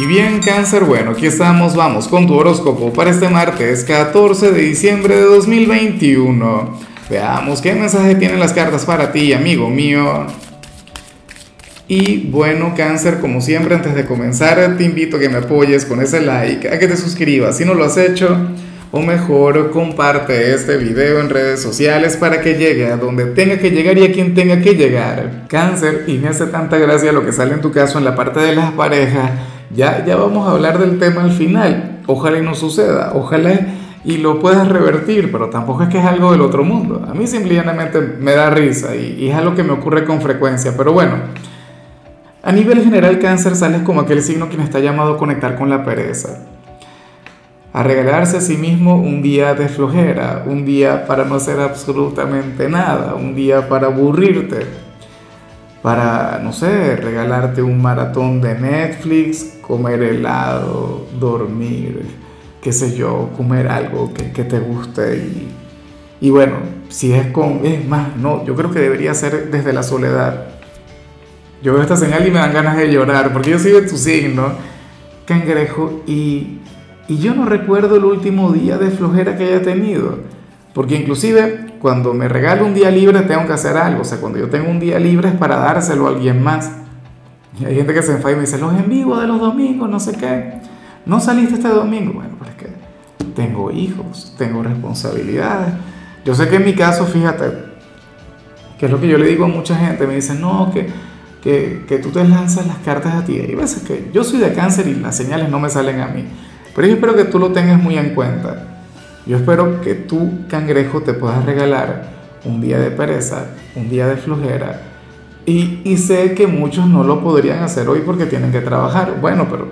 Y bien, cáncer, bueno, aquí estamos, vamos con tu horóscopo para este martes 14 de diciembre de 2021. Veamos qué mensaje tienen las cartas para ti, amigo mío. Y bueno, cáncer, como siempre, antes de comenzar, te invito a que me apoyes con ese like, a que te suscribas si no lo has hecho, o mejor, comparte este video en redes sociales para que llegue a donde tenga que llegar y a quien tenga que llegar. Cáncer, y me hace tanta gracia lo que sale en tu caso en la parte de las parejas ya, ya vamos a hablar del tema al final. Ojalá y no suceda, ojalá y lo puedas revertir, pero tampoco es que es algo del otro mundo. A mí simplemente me da risa y, y es algo que me ocurre con frecuencia. Pero bueno, a nivel general cáncer sales como aquel signo quien está llamado a conectar con la pereza. A regalarse a sí mismo un día de flojera, un día para no hacer absolutamente nada, un día para aburrirte para, no sé, regalarte un maratón de Netflix, comer helado, dormir, qué sé yo, comer algo que, te guste. Y, y, bueno, si es con, es más, no, yo creo que debería ser desde la soledad. Yo veo esta señal y me dan ganas de llorar, porque yo soy de tu signo, cangrejo, y, y yo no recuerdo el último día de flojera que haya tenido, porque inclusive cuando me regalo un día libre tengo que hacer algo. O sea, cuando yo tengo un día libre es para dárselo a alguien más. Y hay gente que se enfada y me dice, los en vivo de los domingos, no sé qué. No saliste este domingo. Bueno, pues es que tengo hijos, tengo responsabilidades. Yo sé que en mi caso, fíjate, que es lo que yo le digo a mucha gente, me dicen, no, que, que, que tú te lanzas las cartas a ti. Y veces que yo soy de cáncer y las señales no me salen a mí. Pero yo espero que tú lo tengas muy en cuenta. Yo espero que tú, cangrejo, te puedas regalar un día de pereza, un día de flojera. Y, sé que muchos no lo podrían hacer hoy porque tienen que trabajar. Bueno, pero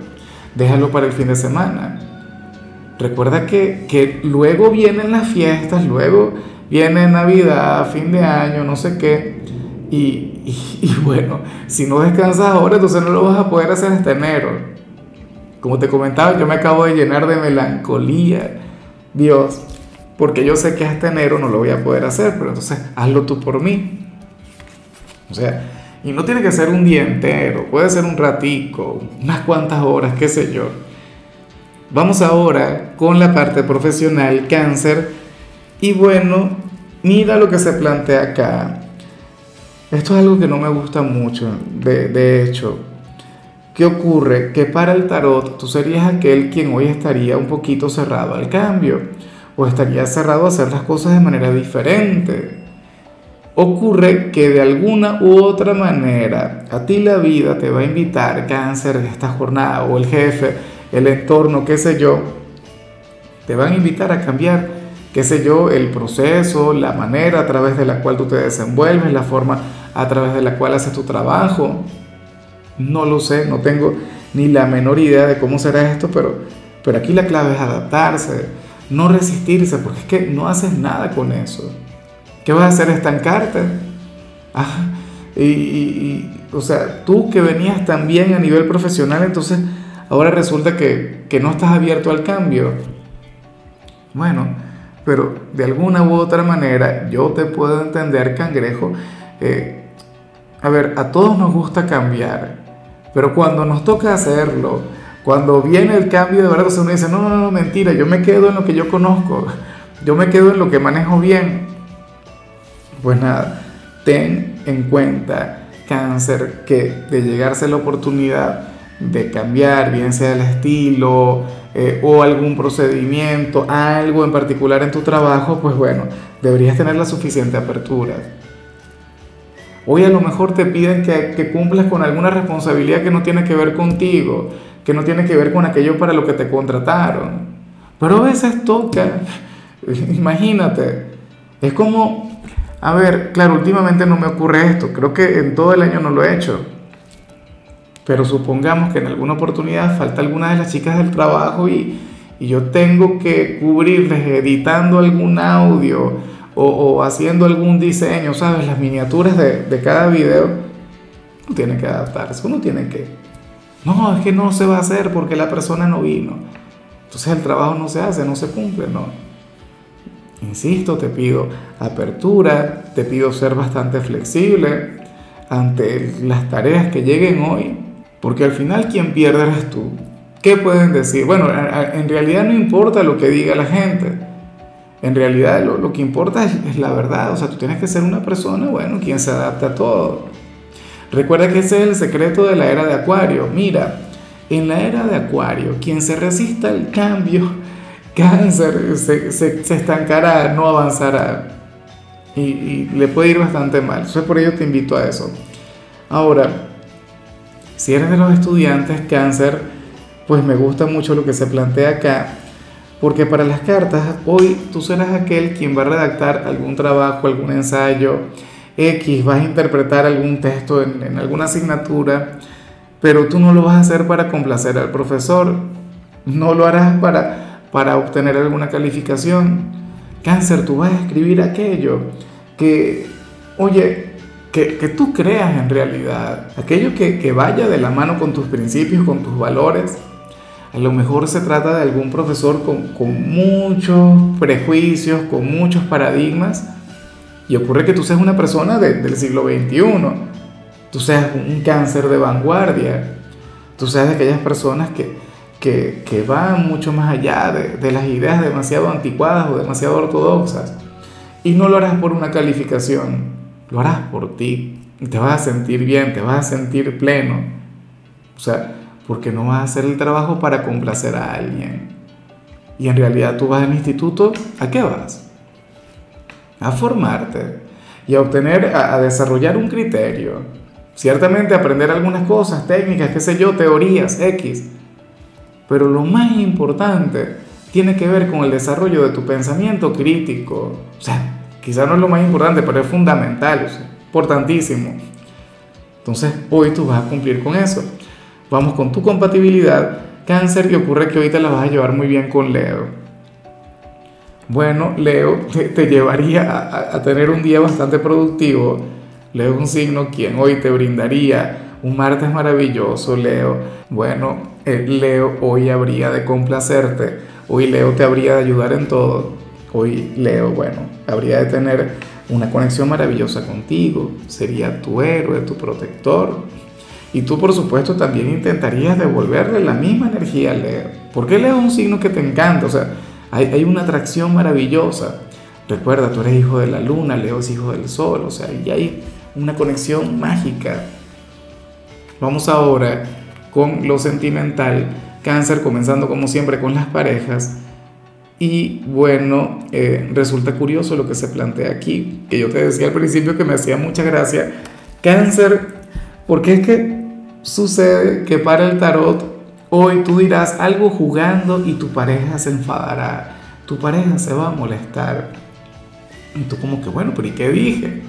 déjalo para el fin de semana. Recuerda que, que luego vienen las fiestas, luego viene Navidad, fin de año, no sé qué. Y, y, bueno, si no descansas ahora, entonces no lo vas a poder hacer hasta enero. Como te comentaba, yo me acabo de llenar de melancolía Dios, porque yo sé que hasta enero no lo voy a poder hacer, pero entonces hazlo tú por mí. O sea, y no tiene que ser un día entero, puede ser un ratico, unas cuantas horas, qué sé yo. Vamos ahora con la parte profesional, cáncer. Y bueno, mira lo que se plantea acá. Esto es algo que no me gusta mucho, de, de hecho. ¿Qué ocurre? Que para el tarot tú serías aquel quien hoy estaría un poquito cerrado al cambio o estaría cerrado a hacer las cosas de manera diferente. Ocurre que de alguna u otra manera a ti la vida te va a invitar, cáncer de esta jornada o el jefe, el entorno, qué sé yo, te van a invitar a cambiar, qué sé yo, el proceso, la manera a través de la cual tú te desenvuelves, la forma a través de la cual haces tu trabajo. No lo sé, no tengo ni la menor idea de cómo será esto, pero, pero aquí la clave es adaptarse, no resistirse, porque es que no haces nada con eso. ¿Qué vas a hacer? Estancarte. Ah, y, o sea, tú que venías tan bien a nivel profesional, entonces ahora resulta que, no estás abierto al cambio. Bueno, pero de alguna u otra manera yo te puedo entender, cangrejo. Eh, a ver, a todos nos gusta cambiar. Pero cuando nos toca hacerlo, cuando viene el cambio de verdad, uno dice, no, no, no, mentira, yo me quedo en lo que yo conozco, yo me quedo en lo que manejo bien. Pues nada, ten en cuenta, cáncer, que de llegarse la oportunidad de cambiar, bien sea el estilo eh, o algún procedimiento, algo en particular en tu trabajo, pues bueno, deberías tener la suficiente apertura. Hoy a lo mejor te piden que, cumplas con alguna responsabilidad que no tiene que ver contigo, que no tiene que ver con aquello para lo que te contrataron. Pero a veces toca, imagínate, es como, a ver, claro, últimamente no me ocurre esto, creo que en todo el año no lo he hecho, pero supongamos que en alguna oportunidad falta alguna de las chicas del trabajo y, y yo tengo que cubrirles editando algún audio o, haciendo algún diseño, ¿sabes? Las miniaturas de, de cada video, uno tiene que adaptarse, uno tiene que... No, es que no se va a hacer porque la persona no vino. Entonces el trabajo no se hace, no se cumple, no. Insisto, te pido apertura, te pido ser bastante flexible ante las tareas que lleguen hoy, porque al final quien pierde eres tú. ¿Qué pueden decir? Bueno, en realidad no importa lo que diga la gente. En realidad lo, que importa es, la verdad. O sea, tú tienes que ser una persona, bueno, quien se adapte a todo. Recuerda que ese es el secreto de la era de Acuario. Mira, en la era de Acuario, quien se resista al cambio, cáncer, se, estancará, no avanzará. Y, y, le puede ir bastante mal. Entonces por ello te invito a eso. Ahora, si eres de los estudiantes cáncer, pues me gusta mucho lo que se plantea acá, porque para las cartas hoy tú serás aquel quien va a redactar algún trabajo, algún ensayo X, vas a interpretar algún texto en, alguna asignatura, pero tú no lo vas a hacer para complacer al profesor, no lo harás para, para obtener alguna calificación. Cáncer, tú vas a escribir aquello que, oye, que, que, tú creas en realidad, aquello que, que, vaya de la mano con tus principios, con tus valores, a lo mejor se trata de algún profesor con, con muchos prejuicios, con muchos paradigmas, y ocurre que tú seas una persona del siglo XXI, tú seas un cáncer de vanguardia, tú seas de aquellas personas que, que, que van mucho más allá de, de las ideas demasiado anticuadas o demasiado ortodoxas. Y no lo harás por una calificación, lo harás por ti. Y te vas a sentir bien, te vas a sentir pleno. O sea, porque no vas a hacer el trabajo para complacer a alguien. Y en realidad tú vas al instituto, ¿a qué vas? A formarte y a obtener, a, desarrollar un criterio. Ciertamente aprender algunas cosas, técnicas, qué sé yo, teorías, X. Pero lo más importante tiene que ver con el desarrollo de tu pensamiento crítico. O sea, quizá no es lo más importante, pero es fundamental, o importantísimo. Entonces, hoy tú vas a cumplir con eso. Vamos con tu compatibilidad, cáncer, y ocurre que te la vas a llevar muy bien con Leo. Bueno, Leo te, llevaría a, tener un día bastante productivo. Leo es un signo quien hoy te brindaría un martes maravilloso, Leo. Bueno, eh, Leo hoy habría de complacerte. Hoy Leo te habría de ayudar en todo. Hoy Leo, bueno, habría de tener una conexión maravillosa contigo. Sería tu héroe, tu protector. Y tú, por supuesto, también intentarías devolverle la misma energía a Leo. Porque Leo es un signo que te encanta, o sea, hay, hay, una atracción maravillosa. Recuerda, tú eres hijo de la luna, Leo es hijo del sol, o sea, y hay una conexión mágica. Vamos ahora con lo sentimental. Cáncer, comenzando como siempre con las parejas. Y bueno, eh, resulta curioso lo que se plantea aquí, que yo te decía al principio que me hacía mucha gracia. Cáncer, porque es que sucede que para el tarot hoy tú dirás algo jugando y tu pareja se enfadará, tu pareja se va a molestar. Y tú como que, bueno, pero ¿y qué dije?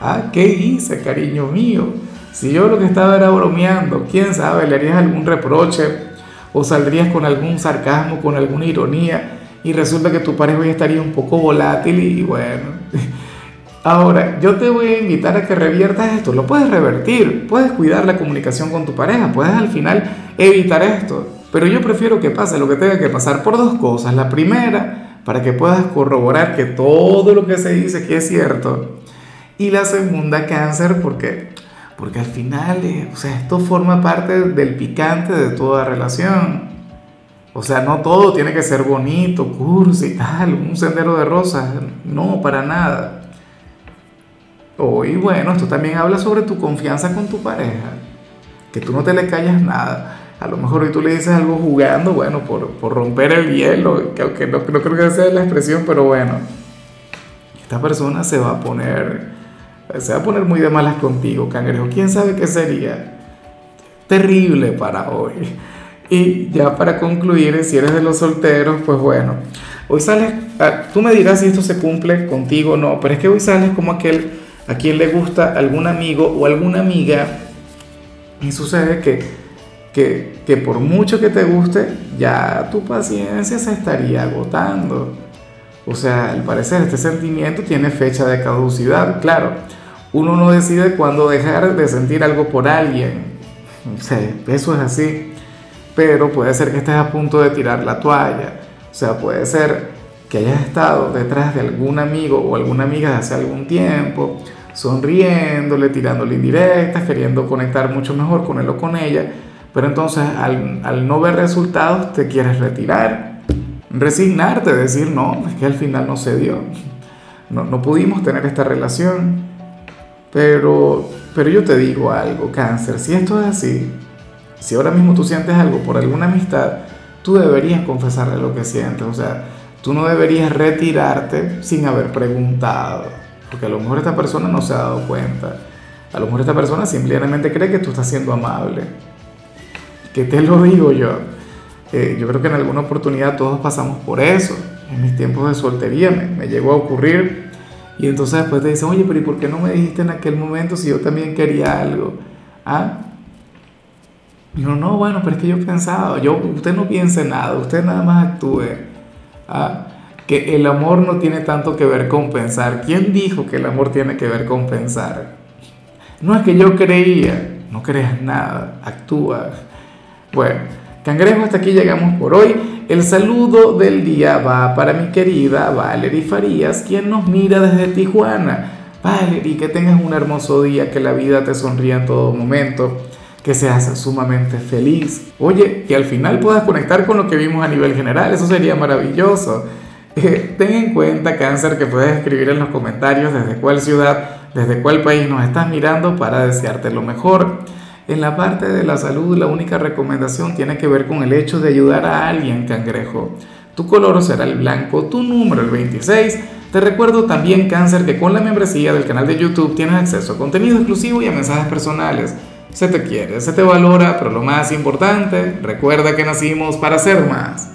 Ah, ¿qué hice, cariño mío? Si yo lo que estaba era bromeando, quién sabe, le harías algún reproche o saldrías con algún sarcasmo, con alguna ironía y resulta que tu pareja hoy estaría un poco volátil y bueno, Ahora, yo te voy a invitar a que reviertas esto. Lo puedes revertir, puedes cuidar la comunicación con tu pareja, puedes al final evitar esto. Pero yo prefiero que pase lo que tenga que pasar por dos cosas. La primera, para que puedas corroborar que todo lo que se dice aquí es cierto. Y la segunda, cáncer, porque, porque al final, eh, o sea, esto forma parte del picante de toda relación. O sea, no todo tiene que ser bonito, cursi tal, un sendero de rosas. No, para nada. Hoy, bueno, esto también habla sobre tu confianza con tu pareja, que tú no te le callas nada. A lo mejor hoy tú le dices algo jugando, bueno, por, por romper el hielo, que aunque no, no creo que sea la expresión, pero bueno, esta persona se va a poner, se va a poner muy de malas contigo, cangrejo. ¿Quién sabe qué sería? Terrible para hoy. Y ya para concluir, si eres de los solteros, pues bueno, hoy sales, ah, tú me dirás si esto se cumple contigo o no, pero es que hoy sales como aquel a quien le gusta algún amigo o alguna amiga y sucede que, que, que por mucho que te guste, ya tu paciencia se estaría agotando. O sea, al parecer este sentimiento tiene fecha de caducidad. Claro, uno no decide cuándo dejar de sentir algo por alguien. O sea, eso es así. Pero puede ser que estés a punto de tirar la toalla. O sea, puede ser que hayas estado detrás de algún amigo o alguna amiga de hace algún tiempo sonriéndole, tirándole indirectas, queriendo conectar mucho mejor con él o con ella, pero entonces al, al no ver resultados te quieres retirar, resignarte, decir, no, es que al final no se dio, no, no pudimos tener esta relación, pero, pero yo te digo algo, cáncer, si esto es así, si ahora mismo tú sientes algo por alguna amistad, tú deberías confesarle lo que sientes, o sea, tú no deberías retirarte sin haber preguntado, porque a lo mejor esta persona no se ha dado cuenta, a lo mejor esta persona simplemente cree que tú estás siendo amable, que te lo digo yo, eh, yo creo que en alguna oportunidad todos pasamos por eso, en mis tiempos de soltería me, llegó a ocurrir, y entonces después te dicen, oye, pero ¿y por qué no me dijiste en aquel momento si yo también quería algo? ¿Ah? Y uno, no, bueno, pero es que yo he pensado, yo, usted no piense nada, usted nada más actúe. ¿Ah? Que el amor no tiene tanto que ver con pensar. ¿Quién dijo que el amor tiene que ver con pensar? No es que yo creía, no creas nada, actúa. Bueno, cangrejo, hasta aquí llegamos por hoy. El saludo del día va para mi querida Valerie Farías, quien nos mira desde Tijuana. Valerie, que tengas un hermoso día, que la vida te sonría en todo momento que seas sumamente feliz. Oye, que al final puedas conectar con lo que vimos a nivel general, eso sería maravilloso. Eh, ten en cuenta, cáncer, que puedes escribir en los comentarios desde cuál ciudad, desde cuál país nos estás mirando para desearte lo mejor. En la parte de la salud, la única recomendación tiene que ver con el hecho de ayudar a alguien, cangrejo. Tu color será el blanco, tu número el 26. Te recuerdo también, cáncer, que con la membresía del canal de YouTube tienes acceso a contenido exclusivo y a mensajes personales. Se te quiere, se te valora, pero lo más importante, recuerda que nacimos para ser más.